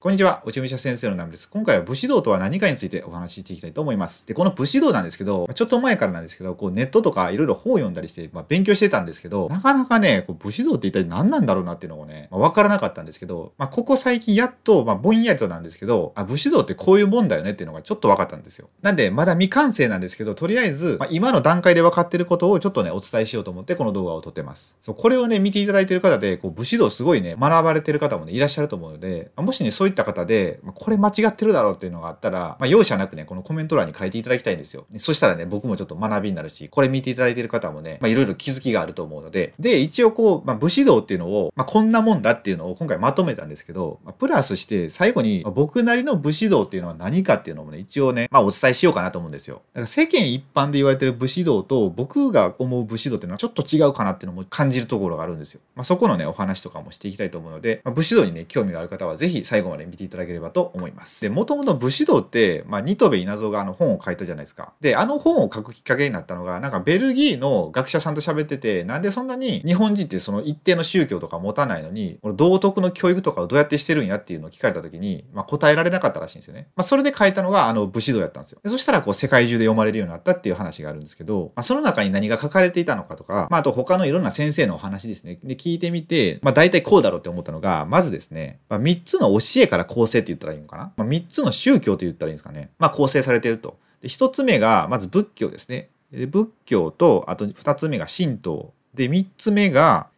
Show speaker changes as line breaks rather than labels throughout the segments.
こんにちは、内海者先生のナムです。今回は武士道とは何かについてお話ししていきたいと思います。で、この武士道なんですけど、ちょっと前からなんですけど、こうネットとかいろいろ本を読んだりして、まあ、勉強してたんですけど、なかなかね、こう武士道って一体何なんだろうなっていうのをね、まあ、わからなかったんですけど、まあ、ここ最近やっと、まあ、ぼんやりとなんですけど、あ、武士道ってこういうもんだよねっていうのがちょっと分かったんですよ。なんで、まだ未完成なんですけど、とりあえず、まあ、今の段階で分かってることをちょっとね、お伝えしようと思ってこの動画を撮ってます。そう、これをね、見ていただいてる方で、こう武士道すごいね、学ばれてる方もね、いらっしゃると思うので、もしね、そういった方で、まこれ間違ってるだろうっていうのがあったら、まあ、容赦なくね、このコメント欄に書いていただきたいんですよ。そしたらね、僕もちょっと学びになるし、これ見ていただいてる方もね、まあ、いろいろ気づきがあると思うので、で、一応こう、まあ、武士道っていうのを、まあ、こんなもんだっていうのを今回まとめたんですけど、まあ、プラスして最後に、まあ僕なりの武士道っていうのは何かっていうのもね、一応ね、まあ、お伝えしようかなと思うんですよ。だから世間一般で言われてる武士道と僕が思う武士道っていうのはちょっと違うかなっていうのも感じるところがあるんですよ。まあ、そこのね、お話とかもしていきたいと思うので、まあ、武士道にね、興味がある方はぜひ最後まで見ていただければと思います。で、もともと武士道って、まあ、ニトベ稲造があの本を書いたじゃないですか。で、あの本を書くきっかけになったのが、なんかベルギーの学者さんと喋ってて、なんでそんなに日本人ってその一定の宗教とか持たないのに、この道徳の教育とかをどうやってしてるんやっていうのを聞かれた時に、まあ、答えられなかったらしいんですよね。まあ、それで書いたのがあの武士道やったんですよ。でそしたらこう世界中で読まれるようになったっていう話があるんですけど、まあ、その中に何が書かれていたのかとか、まあ、あと他のいろんな先生のお話ですね。で、聞いてみて、まあ、大体こうだろうって思ったのが、まずですね、まあ、3つの教えから構成って言ったらいいのかな？まあ、3つの宗教と言ったらいいんですかね。まあ、構成されていると。で、1つ目が、まず仏教ですね。で仏教と、あと2つ目が神道。で、3つ目が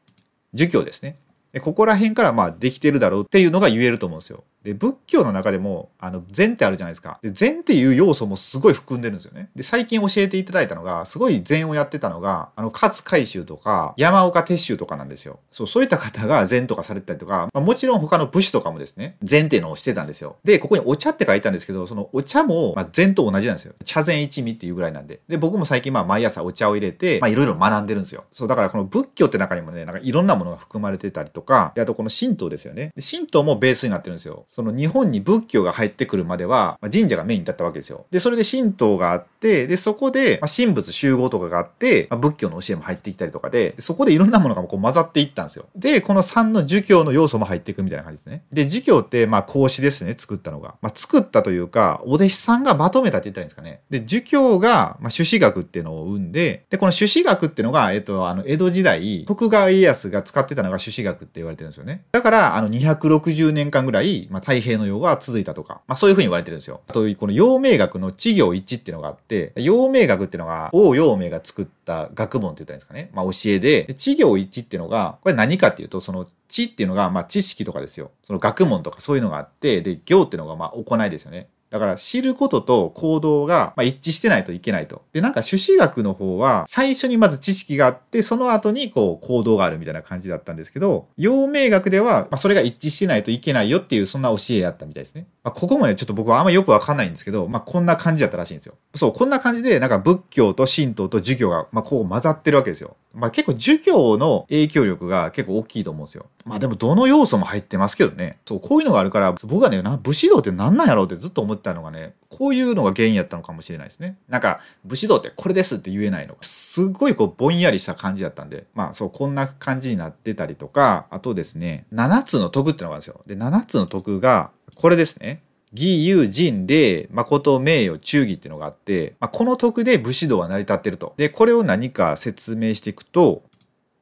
儒教ですね。でここら辺からまあできてるだろうっていうのが言えると思うんですよ。で、仏教の中でも、あの、禅ってあるじゃないですか。で、禅っていう要素もすごい含んでるんですよね。で、最近教えていただいたのが、すごい禅をやってたのが、あの、勝海舟とか、山岡鉄舟とかなんですよ。そう、そういった方が禅とかされてたりとか、まあ、もちろん他の武士とかもですね、禅っていうのをしてたんですよ。で、ここにお茶って書いたんですけど、そのお茶も、まあ、禅と同じなんですよ。茶禅一味っていうぐらいなんで。で、僕も最近まあ毎朝お茶を入れて、まあいろいろ学んでるんですよ。そう、だからこの仏教って中にもね、なんかいろんなものが含まれてたりとか、であとこの神道ですよね。神道もベースになってるんですよ。その日本に仏教が入ってくるまでは、まあ、神社がメインだったわけですよ。で、それで神道があって、で、そこで、まあ、神仏集合とかがあって、まあ、仏教の教えも入ってきたりとかで、そこでいろんなものがこう混ざっていったんですよ。で、この3の儒教の要素も入っていくみたいな感じですね。で、儒教って、まあ、孔子ですね、作ったのが。まあ、作ったというか、お弟子さんがまとめたって言ったらいいんですかね。で、儒教が、まあ、朱子学っていうのを生んで、で、この朱子学っていうのが、えっと、あの、江戸時代、徳川家康が使ってたのが朱子学って言われてるんですよね。だから、あの、260年間ぐらい、ま、太平の世が続いたとか、まあ、そういうふうに言われてるんですよ。あと、この陽明学の稚行一っていうのがあって、陽明学っていうのが、王陽明が作った学問って言ったらいいんですかね。まあ、教えで、で知行一っていうのが、これ何かっていうと、その、知っていうのが、まあ、知識とかですよ。その学問とかそういうのがあって、で、行っていうのが、まあ、行いですよね。だから知ることと行動がま一致してないといけないと。で、なんか朱子学の方は最初にまず知識があって、その後にこう行動があるみたいな感じだったんですけど、陽明学ではまそれが一致してないといけないよっていうそんな教えやったみたいですね。まあ、ここもね、ちょっと僕はあんまよくわかんないんですけど、まあこんな感じだったらしいんですよ。そう、こんな感じでなんか仏教と神道と儒教がまあこう混ざってるわけですよ。まあ結構儒教の影響力が結構大きいと思うんですよ。まあでもどの要素も入ってますけどね。そう、こういうのがあるから、僕はね、な武士道って何なんやろうってずっと思ってたのがね、こういうのが原因やったのかもしれないですね。なんか、武士道ってこれですって言えないのが、すっごいこうぼんやりした感じだったんで、まあそう、こんな感じになってたりとか、あとですね、7つの徳ってのがあるんですよ。で、7つの徳が、これですね。義、勇、仁、礼、誠、名誉、忠義っていうのがあって、まあ、この徳で武士道は成り立ってると。で、これを何か説明していくと、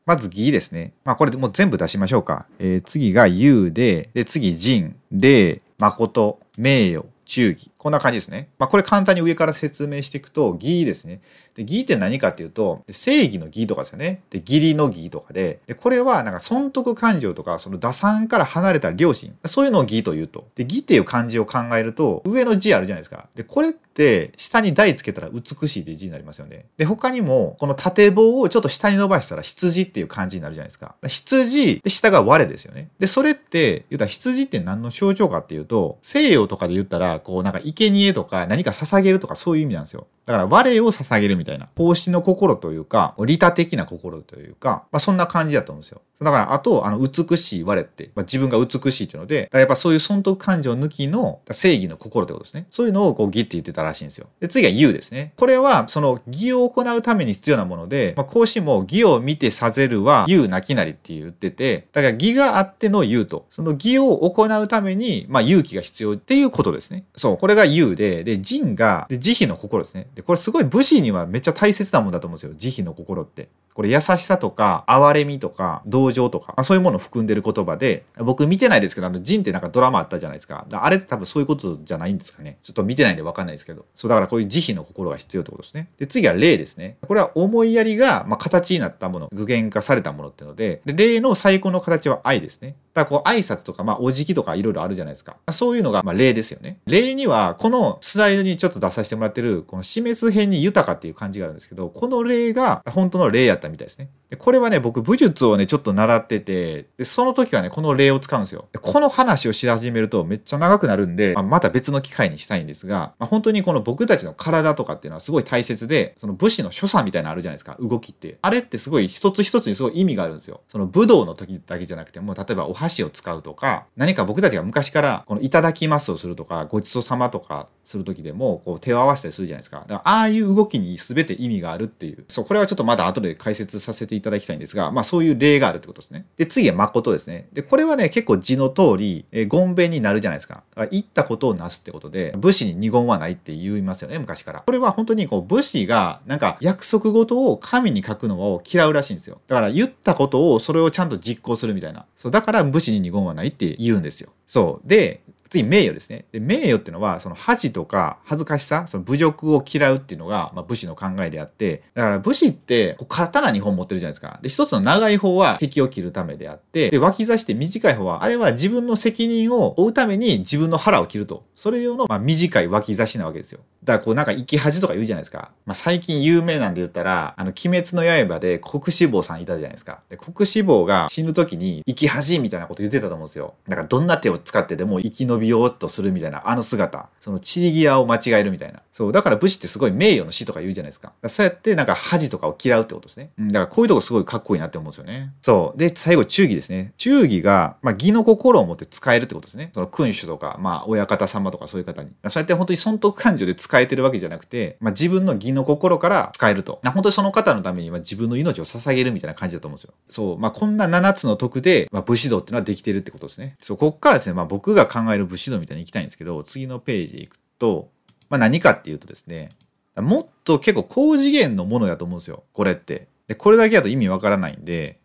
まず義ですね。まあこれもう全部出しましょうか。えー次が勇で、で次仁、礼、誠、名誉、忠義。こんな感じですね。まあこれ簡単に上から説明していくと、義ですね。で、義って何かっていうと、正義の義とかですよね。で、義理の義とかで、で、これはなんか損得感情とか、その打算から離れた良心。そういうのを義と言うと。で、義っていう漢字を考えると、上の字あるじゃないですか。で、これって、下に台つけたら美しいって字になりますよね。で、他にも、この縦棒をちょっと下に伸ばしたら羊っていう漢字になるじゃないですか。羊、で、下が我ですよね。で、それって、言うたら羊って何の象徴かっていうと、西洋とかで言ったら、こうなんか生生贄とか何か捧げるとかそういう意味なんですよ。だから我を捧げるみたいな奉仕の心というか利他的な心というか、まあ、そんな感じだと思うんですよ。だからあとあの美しい我って、まあ、自分が美しいっていうのでやっぱそういう損得感情抜きの正義の心ってことですね。そういうのをこう義って言ってたらしいんですよ。で次は義ですね。これはその義を行うために必要なもので、まあ、孔子も義を見てさせるは義なきなりって言っててだから義があっての義とその義を行うために、まあ、勇気が必要っていうことですね。そうこれが義でで仁がで慈悲の心ですね。でこれすごい武士にはめっちゃ大切なもんだと思うんですよ。慈悲の心って。これ優しさとか、哀れみとか、同情とか、まあ、そういうものを含んでる言葉で、僕見てないですけど、あの、ジンってなんかドラマあったじゃないですか。あれって多分そういうことじゃないんですかね。ちょっと見てないんでわかんないですけど。そう、だからこういう慈悲の心が必要ってことですね。で、次は霊ですね。これは思いやりが、まあ、形になったもの、具現化されたものっていうので、で霊の最高の形は愛ですね。だこう挨拶とか、まあ、お辞儀とかいろいろあるじゃないですか。そういうのが、まあ、霊ですよね。霊には、このスライドにちょっと出させてもらってる、この死滅編に豊かっていう感じがあるんですけど、この霊が本当の霊やったみたいですね。これはね、僕武術をね、ちょっと習ってて、でその時はね、この霊を使うんですよ。この話をし始めるとめっちゃ長くなるんで、まあ、また別の機会にしたいんですが、まあ、本当にこの僕たちの体とかっていうのはすごい大切で、その武士の所作みたいなのあるじゃないですか、動きって。あれってすごい一つ一つにすごい意味があるんですよ。その武道の時だけじゃなくても、例えばお箸箸を使うとか、何か僕たちが昔からこのいただきますをするとか、ごちそうさまとかする時でも、こう手を合わせたりするじゃないですか。だからああいう動きに全て意味があるっていう。そう、これはちょっとまだ後で解説させていただきたいんですが、まあそういう例があるってことですね。で、次は誠ですね。で、これはね、結構字の通り、えー、言弁になるじゃないですか。だから言ったことをなすってことで、武士に二言はないって言いますよね、昔から。これは本当にこう武士がなんか約束事を神に書くのを嫌うらしいんですよ。だから言ったことをそれをちゃんと実行するみたいな。そう、だから武士に二言はないって言うんですよ。そう。で、次、名誉ですね。で名誉っていうのは、その恥とか恥ずかしさ、その侮辱を嫌うっていうのが、まあ、武士の考えであって、だから武士って、刀2本持ってるじゃないですか。で、一つの長い方は敵を切るためであって、で、脇差して短い方は、あれは自分の責任を負うために自分の腹を切ると。それ用の、まあ、短い脇差しなわけですよ。だからこうなんか生き恥とか言うじゃないですか。まあ、最近有名なんで言ったら、あの、鬼滅の刃で国志望さんいたじゃないですか。で、国志望が死ぬ時に生き恥みたいなこと言ってたと思うんですよ。だからどんな手を使ってでも生き延びようとするみたいな、あの姿。その散り際を間違えるみたいな。そう。だから武士ってすごい名誉の死とか言うじゃないですか。かそうやってなんか恥とかを嫌うってことですね。うん。だからこういうとこすごいかっこいいなって思うんですよね。そう。で、最後、忠義ですね。忠義が、まあ、義の心を持って使えるってことですね。その君主とか、まあ、親方様とかそういう方に。そうやって本当に損得感情で使えてるわけじゃなくて、まあ、自分の義の心から使えると。本当にその方のためには自分の命を捧げるみたいな感じだと思うんですよ。そう。まあ、こんな7つの徳で、まあ、武士道っていうのはできてるってことですね。そう、こっからですね、まあ、僕が考える武士道みたいに行きたいんですけど、次のページ行くと、まあ、何かっていうとですね、もっと結構高次元のものだと思うんですよ。これって。で、これだけだと意味わからないんで、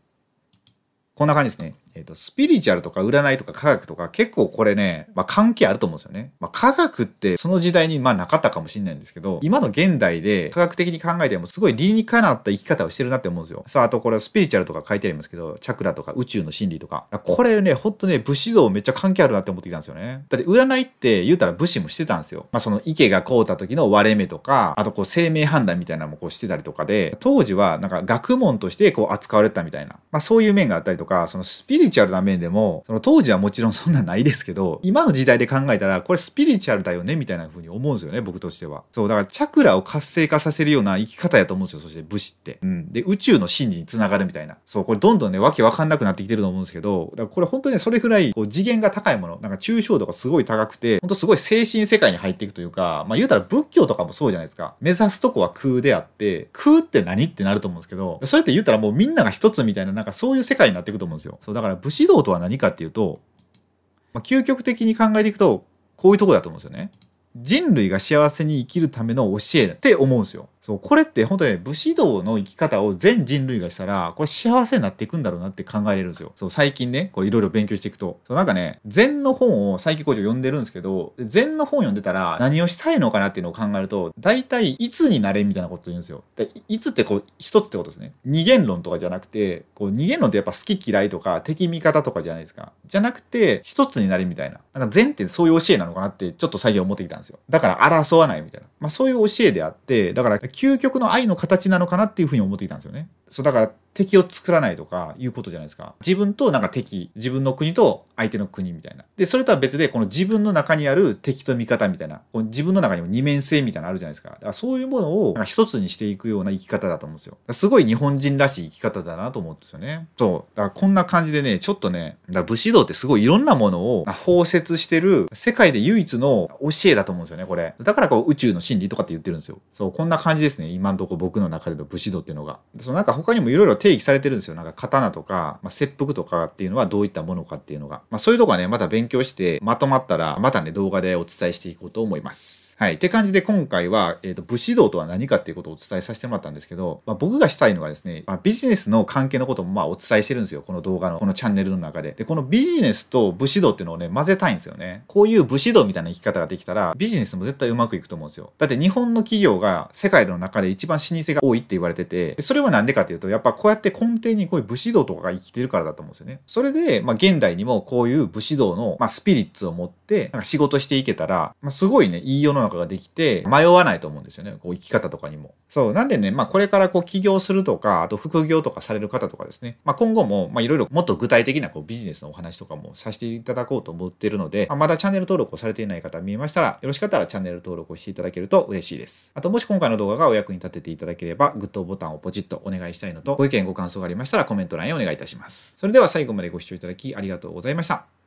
こんな感じですね。えっ、と、スピリチュアルとか占いとか科学とか結構これね、まあ関係あると思うんですよね。まあ科学ってその時代にまあなかったかもしれないんですけど、今の現代で科学的に考えてもすごい理にかなった生き方をしてるなって思うんですよ。さあ、あとこれスピリチュアルとか書いてありますけど、チャクラとか宇宙の真理とか。これね、ほんとね、武士道めっちゃ関係あるなって思ってきたんですよね。だって占いって言うたら武士もしてたんですよ。まあその池が凍った時の割れ目とか、あとこう生命判断みたいなのもこうしてたりとかで、当時はなんか学問としてこう扱われたみたいな。まあそういう面があったりとか、そのスピリリチュアルな面でもその当時はもちろんそんなんないですけど、今の時代で考えたら、これスピリチュアルだよねみたいな風に思うんですよね、僕としては。そう、だからチャクラを活性化させるような生き方やと思うんですよ、そして武士って。うん。で、宇宙の真理につながるみたいな。そう、これどんどんね、わけわかんなくなってきてると思うんですけど、だからこれ本当に、それぐらいこう次元が高いもの、なんか抽象度がすごい高くて、ほんとすごい精神世界に入っていくというか、まあ言うたら仏教とかもそうじゃないですか。目指すとこは空であって、空って何ってなると思うんですけど、それって言ったらもうみんなが一つみたいな、なんかそういう世界になっていくと思うんですよ。そう、だから武士道とは何かっていうと、まあ、究極的に考えていくと、こういうとこだと思うんですよね。人類が幸せに生きるための教えって思うんですよ。そう、これって本当に武士道の生き方を全人類がしたら、これ幸せになっていくんだろうなって考えれるんですよ。そう、最近ね、こういろいろ勉強していくと。そう、なんかね、禅の本を最近こう読んでるんですけど、禅の本読んでたら何をしたいのかなっていうのを考えると、大体いつになれみたいなこと言うんですよ。でいつってこう、一つってことですね。二元論とかじゃなくて、こう二元論ってやっぱ好き嫌いとか敵味方とかじゃないですか。じゃなくて、一つになれみたいな。なんか禅ってそういう教えなのかなってちょっと最近思ってきたんですよ。だから争わないみたいな。まあそういう教えであって、だから究極の愛の形なのかなっていうふうに思っていたんですよね。そう、だから敵を作らないとかいうことじゃないですか。自分となんか敵、自分の国と相手の国みたいな。で、それとは別で、この自分の中にある敵と味方みたいな、この自分の中にも二面性みたいなのあるじゃないですか。だからそういうものをなんか一つにしていくような生き方だと思うんですよ。すごい日本人らしい生き方だなと思うんですよね。そう。だからこんな感じでね、ちょっとね、だ武士道ってすごいいろんなものを包摂してる世界で唯一の教えだと思うんですよね、これ。だからこう宇宙の真理とかって言ってるんですよ。そう、こんな感じですね。今のとこ僕の中での武士道っていうのが。そのなんか他にもいろいろ定義されてるんですよ。なんか刀とか、まあ、切腹とかっていうのはどういったものかっていうのが。まあそういうとこはね、また勉強してまとまったら、またね、動画でお伝えしていこうと思います。はい。って感じで今回は、えっ、ー、と、武士道とは何かっていうことをお伝えさせてもらったんですけど、まあ、僕がしたいのがですね、まあ、ビジネスの関係のこともまあお伝えしてるんですよ。この動画の、このチャンネルの中で。で、このビジネスと武士道っていうのをね、混ぜたいんですよね。こういう武士道みたいな生き方ができたら、ビジネスも絶対うまくいくと思うんですよ。だって日本の企業が世界の中で一番老舗が多いって言われてて、それはなんでかっていうと、やっぱこうやって根底にこういう武士道とかが生きてるからだと思うんですよね。それで、まあ現代にもこういう武士道の、まあ、スピリッツを持って、なんか仕事していけたら、まあ、すごいね、いい世の中ができて、迷わないと思うんですよね。こう生き方とかにも。そう。なんでね、まあこれからこう起業するとか、あと副業とかされる方とかですね。まあ今後も、まあいろいろもっと具体的なこうビジネスのお話とかもさせていただこうと思っているので、まあ、まだチャンネル登録をされていない方見えましたら、よろしかったらチャンネル登録をしていただけると嬉しいです。あともし今回の動画がお役に立てていただければ、グッドボタンをポチッとお願いしたいのと、ご意見ご感想がありましたらコメント欄へお願いいたします。それでは最後までご視聴いただきありがとうございました。